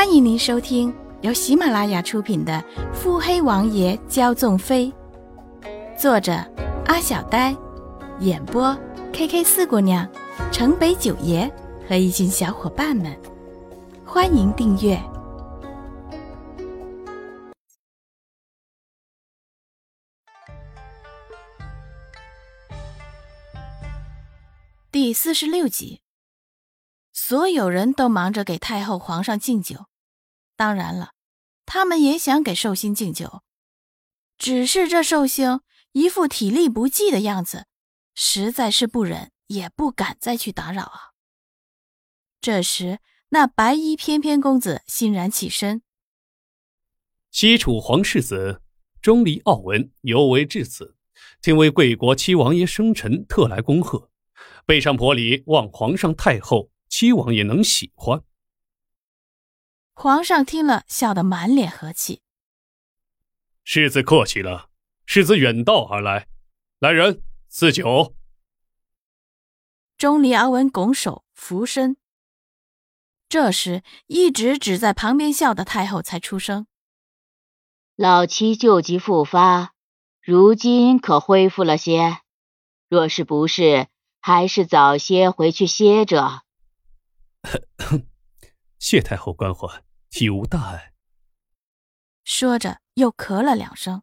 欢迎您收听由喜马拉雅出品的《腹黑王爷骄纵妃》，作者阿小呆，演播 K K 四姑娘、城北九爷和一群小伙伴们。欢迎订阅第四十六集。所有人都忙着给太后、皇上敬酒，当然了，他们也想给寿星敬酒。只是这寿星一副体力不济的样子，实在是不忍也不敢再去打扰啊。这时，那白衣翩翩公子欣然起身：“西楚皇世子钟离傲文尤为至此，听为贵国七王爷生辰，特来恭贺，备上薄礼，望皇上太后。”七王爷能喜欢。皇上听了，笑得满脸和气。世子客气了，世子远道而来，来人赐酒。钟离阿文拱手俯身。这时，一直只在旁边笑的太后才出声：“老七旧疾复发，如今可恢复了些？若是不是，还是早些回去歇着。”谢太后关怀，体无大碍。说着，又咳了两声。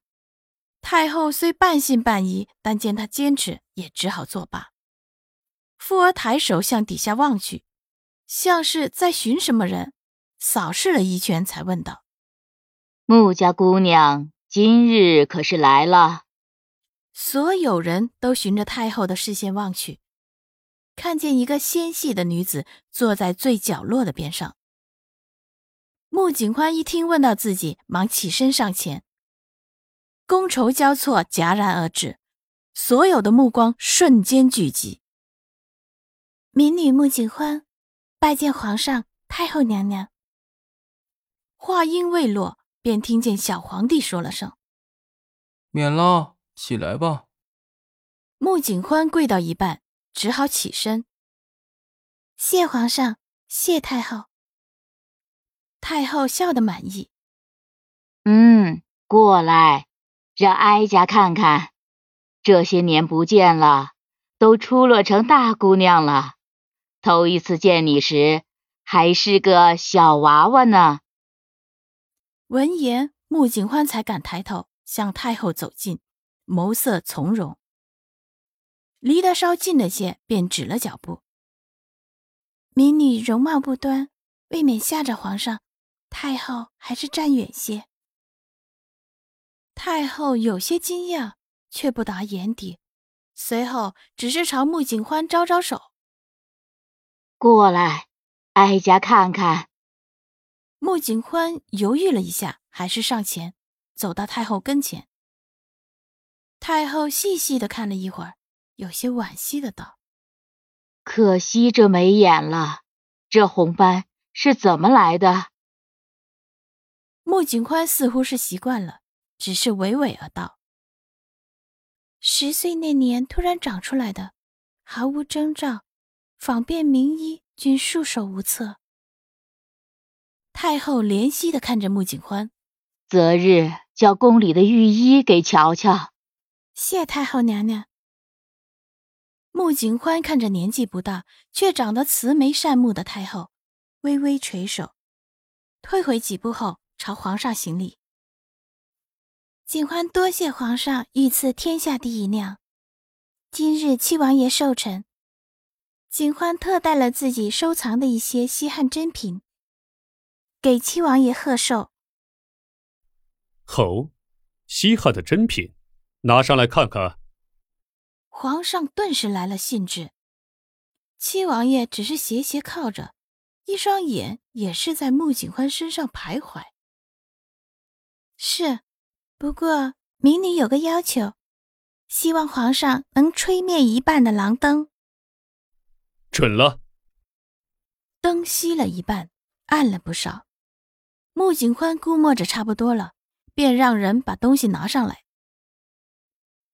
太后虽半信半疑，但见他坚持，也只好作罢。富儿抬手向底下望去，像是在寻什么人，扫视了一圈，才问道：“穆家姑娘今日可是来了？”所有人都循着太后的视线望去。看见一个纤细的女子坐在最角落的边上，穆景欢一听问到自己，忙起身上前。觥筹交错，戛然而止，所有的目光瞬间聚集。民女穆景欢，拜见皇上、太后娘娘。话音未落，便听见小皇帝说了声：“免了，起来吧。”穆景欢跪到一半。只好起身，谢皇上，谢太后。太后笑得满意。嗯，过来，让哀家看看，这些年不见了，都出落成大姑娘了。头一次见你时，还是个小娃娃呢。闻言，穆景欢才敢抬头向太后走近，眸色从容。离得稍近了些，便止了脚步。民女容貌不端，未免吓着皇上。太后还是站远些。太后有些惊讶，却不达眼底，随后只是朝穆景欢招招手：“过来，哀家看看。”穆景欢犹豫了一下，还是上前走到太后跟前。太后细细的看了一会儿。有些惋惜的道：“可惜这没眼了，这红斑是怎么来的？”穆景宽似乎是习惯了，只是娓娓而道：“十岁那年突然长出来的，毫无征兆，访遍名医均束手无策。”太后怜惜的看着穆景欢，择日叫宫里的御医给瞧瞧。谢太后娘娘。穆景欢看着年纪不大却长得慈眉善目的太后，微微垂首，退回几步后朝皇上行礼：“景欢多谢皇上御赐天下第一酿。今日七王爷寿辰，景欢特带了自己收藏的一些稀罕珍品，给七王爷贺寿。”吼，稀罕的珍品，拿上来看看。皇上顿时来了兴致，七王爷只是斜斜靠着，一双眼也是在穆景欢身上徘徊。是，不过民女有个要求，希望皇上能吹灭一半的狼灯。准了。灯熄了一半，暗了不少。穆景欢估摸着差不多了，便让人把东西拿上来。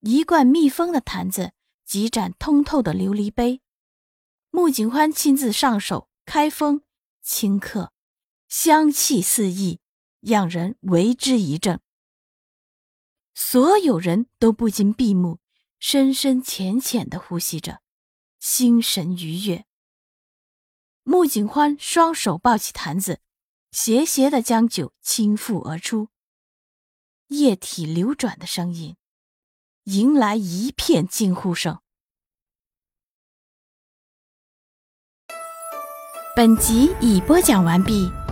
一罐密封的坛子，几盏通透的琉璃杯，穆景欢亲自上手开封，顷刻，香气四溢，让人为之一振。所有人都不禁闭目，深深浅浅的呼吸着，心神愉悦。穆景欢双手抱起坛子，斜斜的将酒倾覆而出，液体流转的声音，迎来一片惊呼声。本集已播讲完毕。